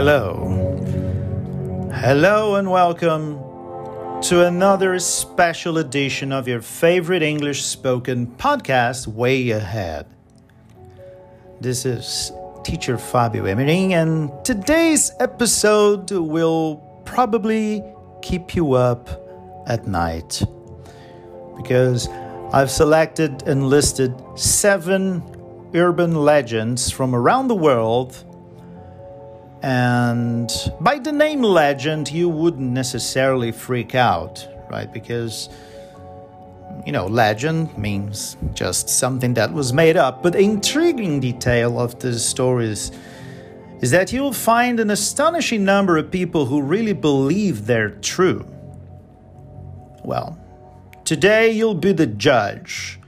Hello. Hello and welcome to another special edition of your favorite English spoken podcast, Way Ahead. This is teacher Fabio Emering, and today's episode will probably keep you up at night because I've selected and listed seven urban legends from around the world and by the name legend, you wouldn't necessarily freak out, right? Because, you know, legend means just something that was made up. But the intriguing detail of the stories is that you'll find an astonishing number of people who really believe they're true. Well, today you'll be the judge.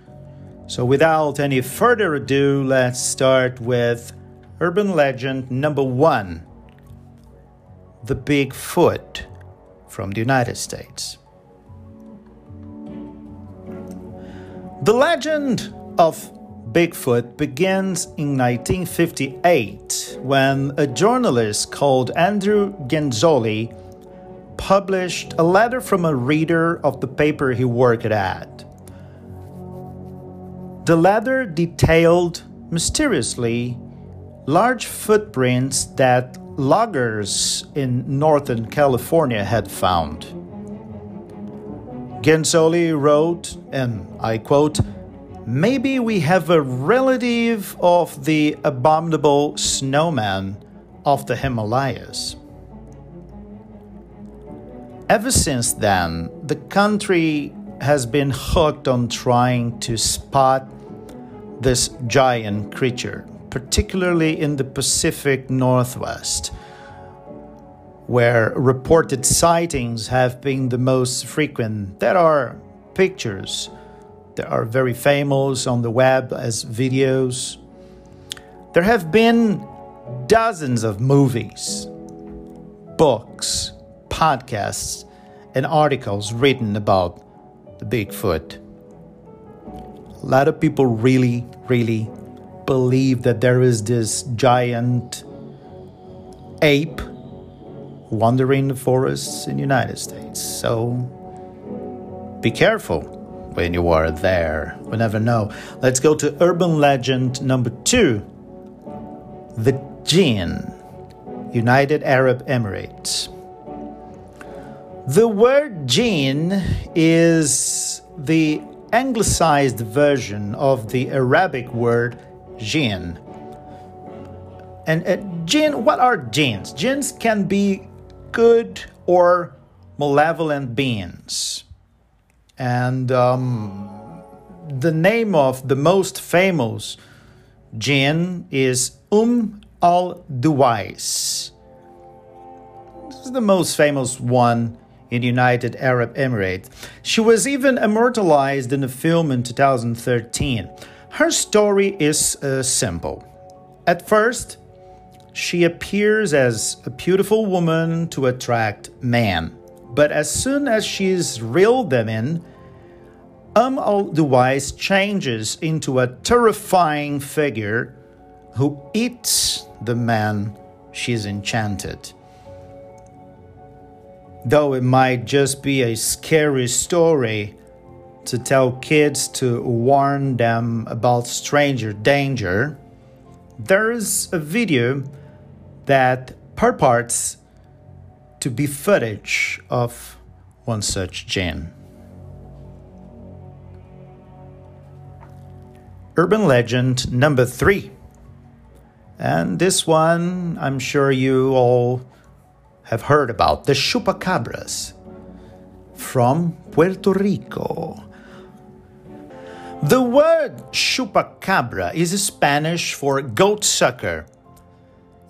So, without any further ado, let's start with urban legend number one the Bigfoot from the United States. The legend of Bigfoot begins in 1958 when a journalist called Andrew Genzoli published a letter from a reader of the paper he worked at. The letter detailed mysteriously large footprints that loggers in Northern California had found. Genzoli wrote, and I quote, Maybe we have a relative of the abominable snowman of the Himalayas. Ever since then, the country has been hooked on trying to spot this giant creature particularly in the Pacific Northwest, where reported sightings have been the most frequent. There are pictures that are very famous on the web as videos. There have been dozens of movies, books, podcasts, and articles written about the Bigfoot. A lot of people really, really believe that there is this giant ape wandering the forests in the United States. So be careful when you are there. We never know. Let's go to urban legend number two the Jinn, United Arab Emirates. The word jinn is the anglicized version of the Arabic word jinn. And uh, jinn, what are jinns? Jinns can be good or malevolent beings. And um, the name of the most famous jinn is Um al Duwais. This is the most famous one in the United Arab Emirates. She was even immortalized in a film in 2013. Her story is uh, simple. At first, she appears as a beautiful woman to attract men, but as soon as she's reeled them in, Um al Duwais changes into a terrifying figure who eats the man she's enchanted. Though it might just be a scary story, to tell kids to warn them about stranger danger, there's a video that purports to be footage of one such jinn. Urban legend number three. And this one, I'm sure you all have heard about the chupacabras from Puerto Rico. The word chupacabra is Spanish for goat sucker.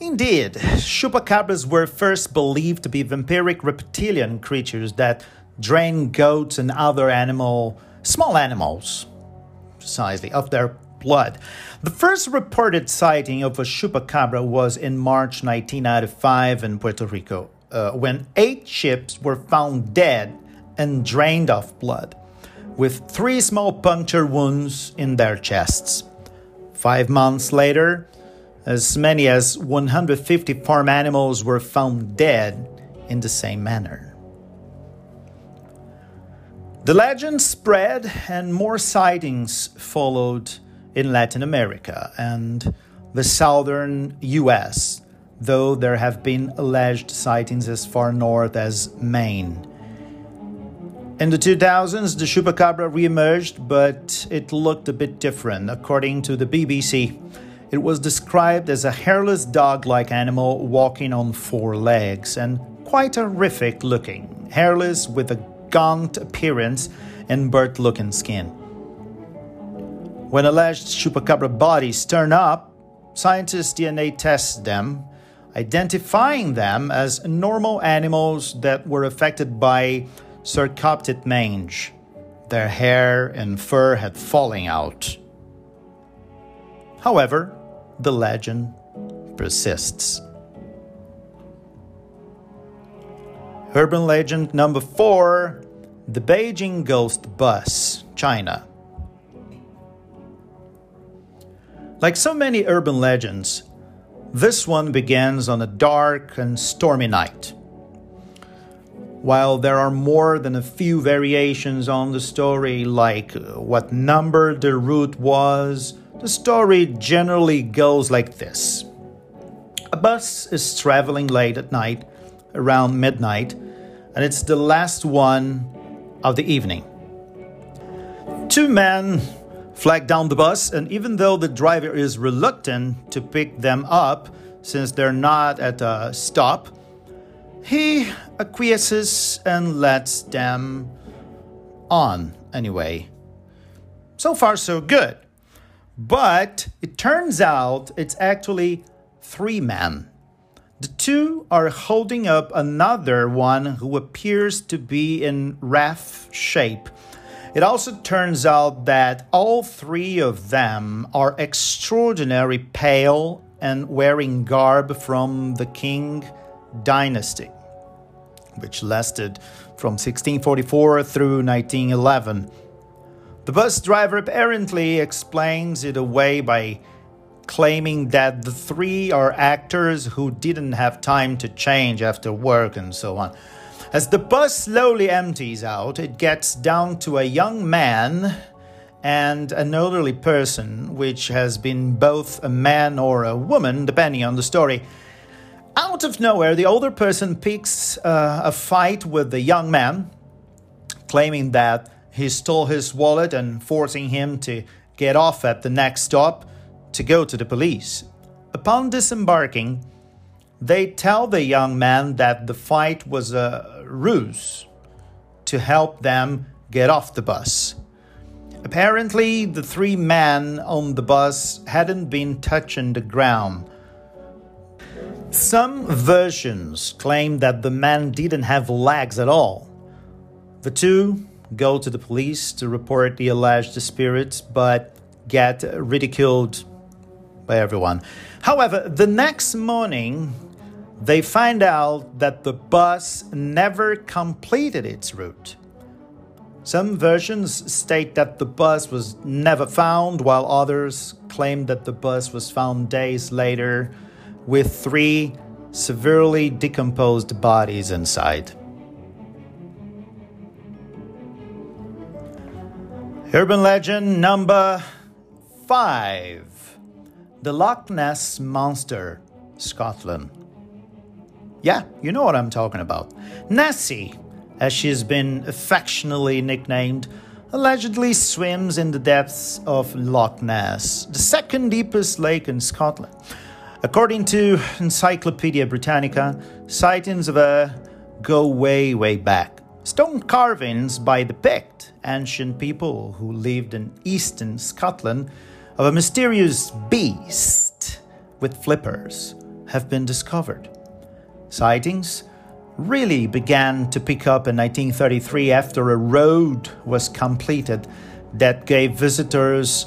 Indeed, chupacabras were first believed to be vampiric reptilian creatures that drain goats and other animal, small animals, precisely, of their blood. The first reported sighting of a chupacabra was in March 1995 in Puerto Rico, uh, when eight ships were found dead and drained of blood with three small puncture wounds in their chests. Five months later, As many as 150 farm animals were found dead in the same manner. The legend spread, and more sightings followed in Latin America and the southern US, though there have been alleged sightings as far north as Maine. In the 2000s, the chupacabra reemerged, but it looked a bit different. According to the BBC, it was described as a hairless dog like animal walking on four legs and quite horrific looking, hairless with a gaunt appearance and burnt looking skin. When alleged chupacabra bodies turn up, scientists DNA test them, identifying them as normal animals that were affected by sarcoptic mange. Their hair and fur had fallen out. However, the legend persists. Urban legend number four The Beijing Ghost Bus, China. Like so many urban legends, this one begins on a dark and stormy night. While there are more than a few variations on the story, like what number the route was, the story generally goes like this A bus is traveling late at night, around midnight, and it's the last one of the evening. Two men flag down the bus, and even though the driver is reluctant to pick them up since they're not at a stop, he acquiesces and lets them on anyway. So far, so good. But it turns out it's actually three men. The two are holding up another one who appears to be in rough shape. It also turns out that all three of them are extraordinarily pale and wearing garb from the Qing dynasty, which lasted from 1644 through 1911. The bus driver apparently explains it away by claiming that the three are actors who didn't have time to change after work and so on. As the bus slowly empties out, it gets down to a young man and an elderly person, which has been both a man or a woman, depending on the story. Out of nowhere, the older person picks uh, a fight with the young man, claiming that he stole his wallet and forcing him to get off at the next stop to go to the police. Upon disembarking, they tell the young man that the fight was a ruse to help them get off the bus. Apparently, the three men on the bus hadn't been touching the ground. Some versions claim that the man didn't have legs at all. The two go to the police to report the alleged spirits, but get ridiculed by everyone. However, the next morning, they find out that the bus never completed its route. Some versions state that the bus was never found, while others claim that the bus was found days later with three severely decomposed bodies inside. Urban legend number five The Loch Ness Monster, Scotland. Yeah, you know what I'm talking about. Nessie as she's been affectionately nicknamed, allegedly swims in the depths of Loch Ness, the second deepest lake in Scotland. According to Encyclopedia Britannica, sightings of her go way, way back. Stone carvings by the Pict, ancient people who lived in eastern Scotland, of a mysterious beast with flippers have been discovered. Sightings really began to pick up in 1933 after a road was completed that gave visitors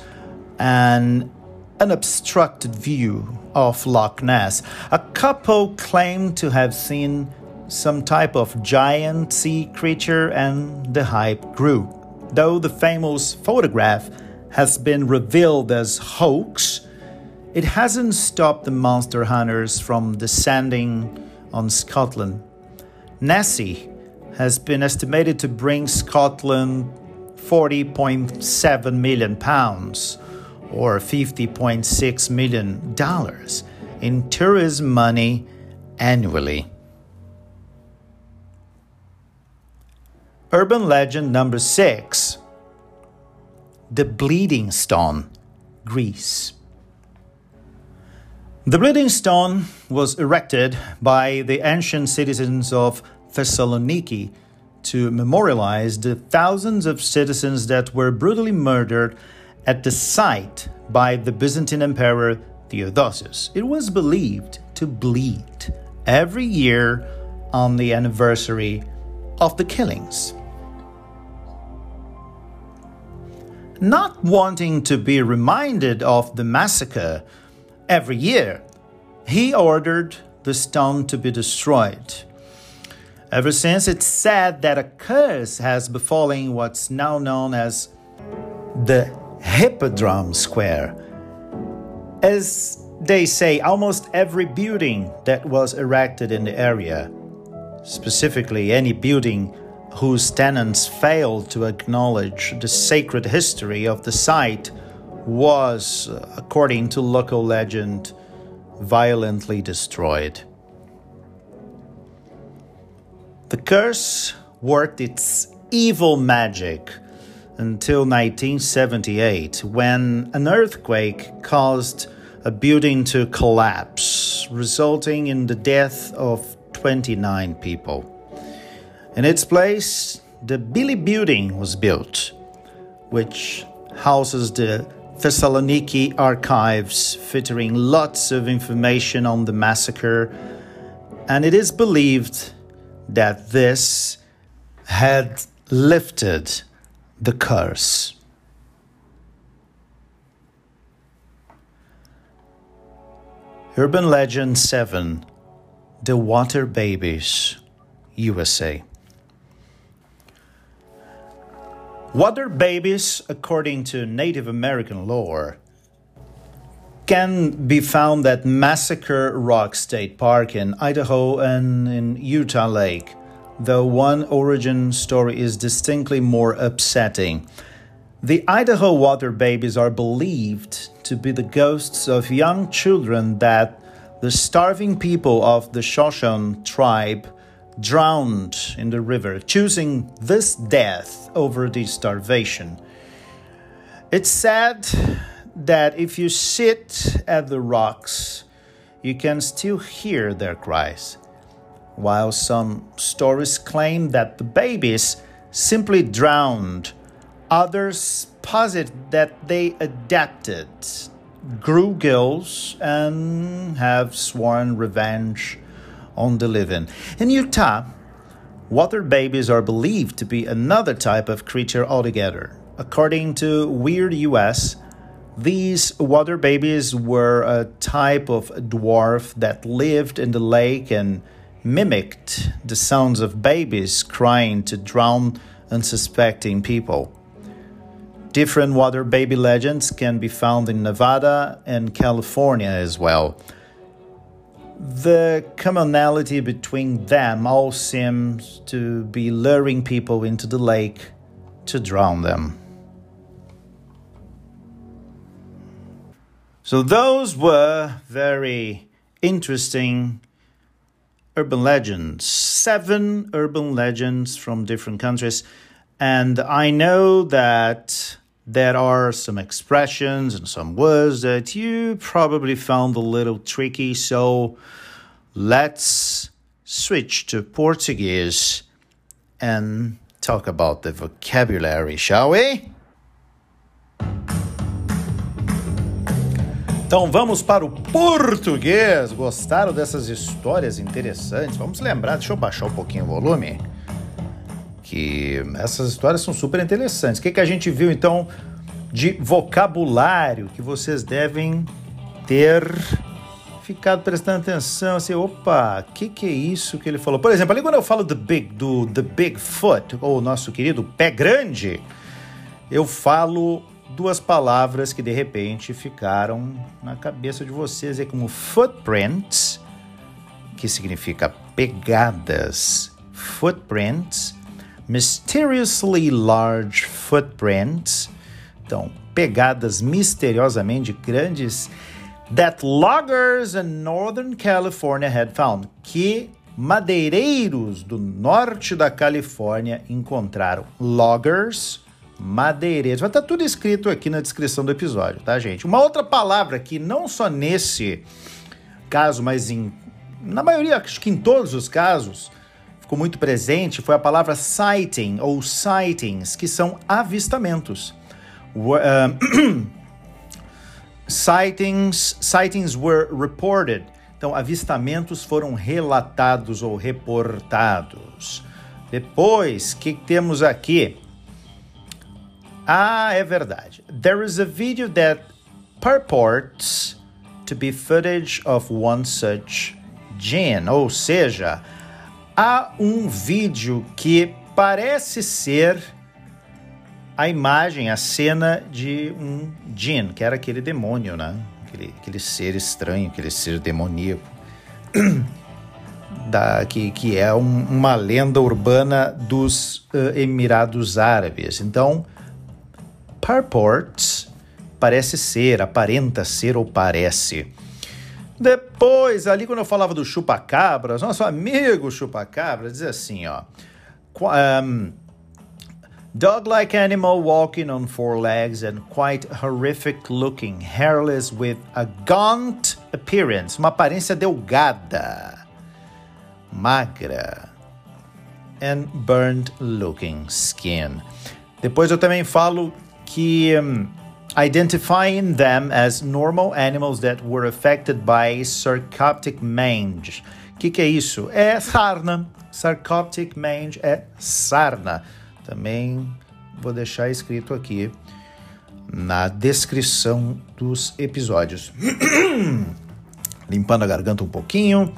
an unobstructed view of Loch Ness. A couple claimed to have seen some type of giant sea creature, and the hype grew. Though the famous photograph has been revealed as hoax, it hasn't stopped the monster hunters from descending on Scotland. Nessie has been estimated to bring Scotland 40.7 million pounds or 50.6 million dollars in tourism money annually. Urban legend number 6 The Bleeding Stone, Greece. The Bleeding Stone was erected by the ancient citizens of Thessaloniki to memorialize the thousands of citizens that were brutally murdered at the site by the Byzantine Emperor Theodosius. It was believed to bleed every year on the anniversary of the killings. Not wanting to be reminded of the massacre, every year, he ordered the stone to be destroyed. Ever since, it's said that a curse has befallen what's now known as the Hippodrome Square. As they say, almost every building that was erected in the area, specifically any building whose tenants failed to acknowledge the sacred history of the site, was, according to local legend, violently destroyed. The curse worked its evil magic until 1978 when an earthquake caused a building to collapse, resulting in the death of 29 people. In its place, the Billy Building was built, which houses the Thessaloniki archives featuring lots of information on the massacre, and it is believed that this had lifted the curse. Urban Legend 7 The Water Babies, USA. Water babies, according to Native American lore, can be found at Massacre Rock State Park in Idaho and in Utah Lake, though one origin story is distinctly more upsetting. The Idaho water babies are believed to be the ghosts of young children that the starving people of the Shoshone tribe drowned in the river, choosing this death over the starvation. It's sad that if you sit at the rocks, you can still hear their cries, while some stories claim that the babies simply drowned. Others posit that they adapted, grew gills, and have sworn revenge on the living. In Utah, water babies are believed to be another type of creature altogether. According to Weird US, these water babies were a type of dwarf that lived in the lake and mimicked the sounds of babies crying to drown unsuspecting people. Different water baby legends can be found in Nevada and California as well. The commonality between them all seems to be luring people into the lake to drown them. So, those were very interesting urban legends. Seven urban legends from different countries. And I know that there are some expressions and some words that you probably found a little tricky, so let's switch to Portuguese and talk about the vocabulary, shall we? Então vamos para o português. Gostaram dessas histórias interessantes? Vamos lembrar, deixa eu baixar um pouquinho o volume que essas histórias são super interessantes. O que, que a gente viu então de vocabulário que vocês devem ter ficado prestando atenção, assim, opa, o que, que é isso que ele falou? Por exemplo, ali quando eu falo do Big, do The Bigfoot, ou nosso querido pé grande, eu falo duas palavras que de repente ficaram na cabeça de vocês é como footprints, que significa pegadas, footprints, mysteriously large footprints, então pegadas misteriosamente grandes that loggers in Northern California had found, que madeireiros do norte da Califórnia encontraram. Loggers, madeireiros. Vai estar tá tudo escrito aqui na descrição do episódio, tá, gente? Uma outra palavra que não só nesse caso, mas em, na maioria, acho que em todos os casos, ficou muito presente foi a palavra sighting ou sightings, que são avistamentos. Uh, sightings, sightings were reported. Então, avistamentos foram relatados ou reportados. Depois, o que temos aqui? Ah, é verdade. There is a video that purports to be footage of one such gin. Ou seja, há um vídeo que parece ser a imagem, a cena de um Jin, que era aquele demônio, né? Aquele, aquele ser estranho, aquele ser demoníaco. Da, que, que é um, uma lenda urbana dos uh, Emirados Árabes. Então, purports parece ser, aparenta ser ou parece. Depois, ali quando eu falava do chupacabras, nosso amigo chupacabra diz assim, ó. Um, Dog-like animal walking on four legs and quite horrific looking, hairless with a gaunt appearance, uma aparência delgada, magra, and burned looking skin. Depois eu também falo que um, identifying them as normal animals that were affected by sarcoptic mange. O que, que é isso? É sarna. Sarcoptic mange é sarna. Também vou deixar escrito aqui na descrição dos episódios. Limpando a garganta um pouquinho.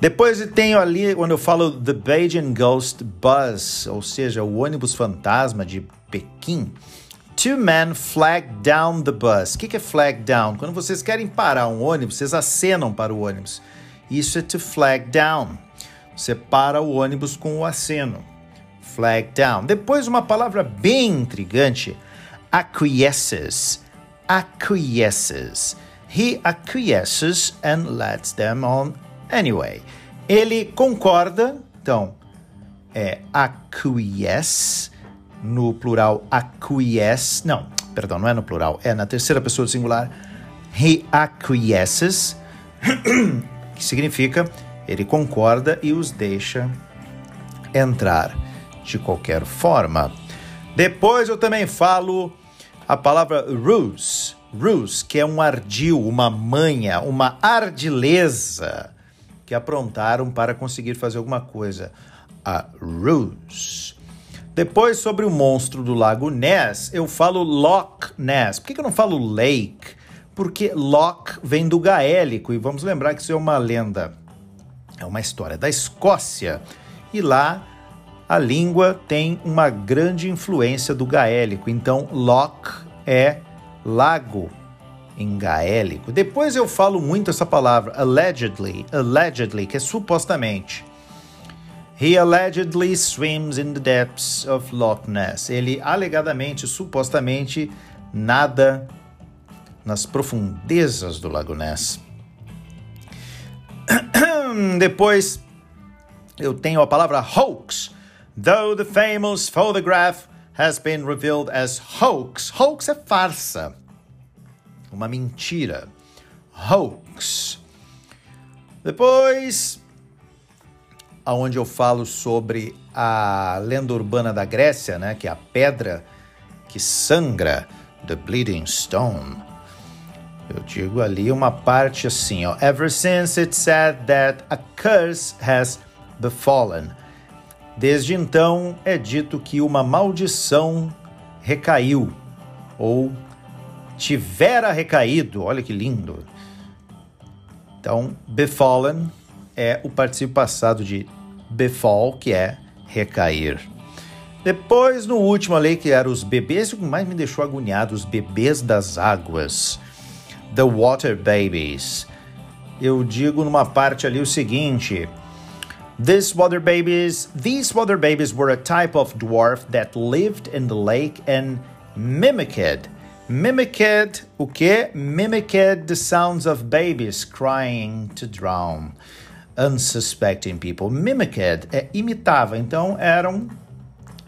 Depois tenho ali, quando eu falo The Beijing Ghost Bus, ou seja, o ônibus fantasma de Pequim. Two men flag down the bus. O que, é flag down? Quando vocês querem parar um ônibus, vocês acenam para o ônibus. Isso é to flag down. Você para o ônibus com o aceno flag down. Depois, uma palavra bem intrigante: acquiesces. Acquiesces. He acquiesces and lets them on anyway. Ele concorda, então, é acquiesce, no plural acquiesce, não, perdão, não é no plural, é na terceira pessoa do singular. He acquiesces, que significa ele concorda e os deixa entrar de qualquer forma. Depois eu também falo a palavra ruse, ruse, que é um ardil, uma manha, uma ardileza que aprontaram para conseguir fazer alguma coisa. A ruse. Depois, sobre o monstro do lago Ness, eu falo Loch Ness. Por que, eu não falo lake? Porque Loch vem do gaélico, e vamos lembrar que isso é uma lenda, é uma história da Escócia. E lá a língua tem uma grande influência do gaélico, então loch é lago em gaélico. Depois eu falo muito essa palavra allegedly, allegedly, que é supostamente. He allegedly swims in the depths of Loch Ness. Ele alegadamente, supostamente, nada nas profundezas do Lago Ness. Depois eu tenho a palavra hoax though the famous photograph has been revealed as hoax. Hoax é farsa, uma mentira. Hoax. Depois, aonde eu falo sobre a lenda urbana da Grécia, né, que é a pedra que sangra, the bleeding stone. Eu digo ali uma parte assim, ó. Ever since it said that a curse has befallen. Desde então é dito que uma maldição recaiu, ou tivera recaído. Olha que lindo. Então, befallen é o participo passado de befall, que é recair. Depois, no último ali, que era os bebês, o que mais me deixou agoniado, os bebês das águas. The Water Babies. Eu digo numa parte ali o seguinte. These water babies, these water babies were a type of dwarf that lived in the lake and mimicked Mimicked o que? Mimicked the sounds of babies crying to drown. Unsuspecting people. Mimicked é imitava, então eram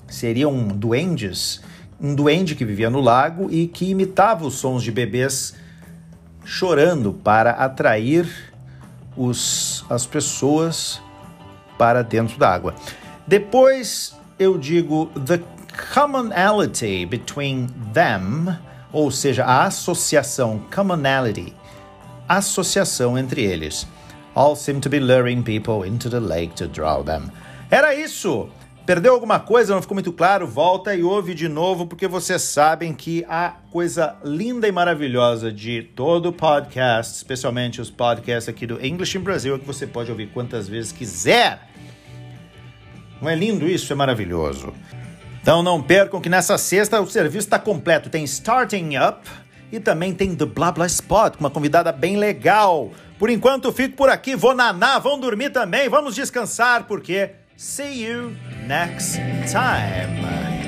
seriam duendes, um duende que vivia no lago e que imitava os sons de bebês chorando para atrair os, as pessoas para dentro da água. Depois eu digo the commonality between them ou seja, a associação, commonality, associação entre eles. All seem to be luring people into the lake to draw them. Era isso! Perdeu alguma coisa? Não ficou muito claro? Volta e ouve de novo, porque vocês sabem que a coisa linda e maravilhosa de todo podcast, especialmente os podcasts aqui do English in Brasil, é que você pode ouvir quantas vezes quiser. Não é lindo isso? É maravilhoso. Então não percam que nessa sexta o serviço está completo. Tem Starting Up e também tem The Blah Blah Spot, com uma convidada bem legal. Por enquanto fico por aqui, vou nanar, vão dormir também, vamos descansar, porque see you next time.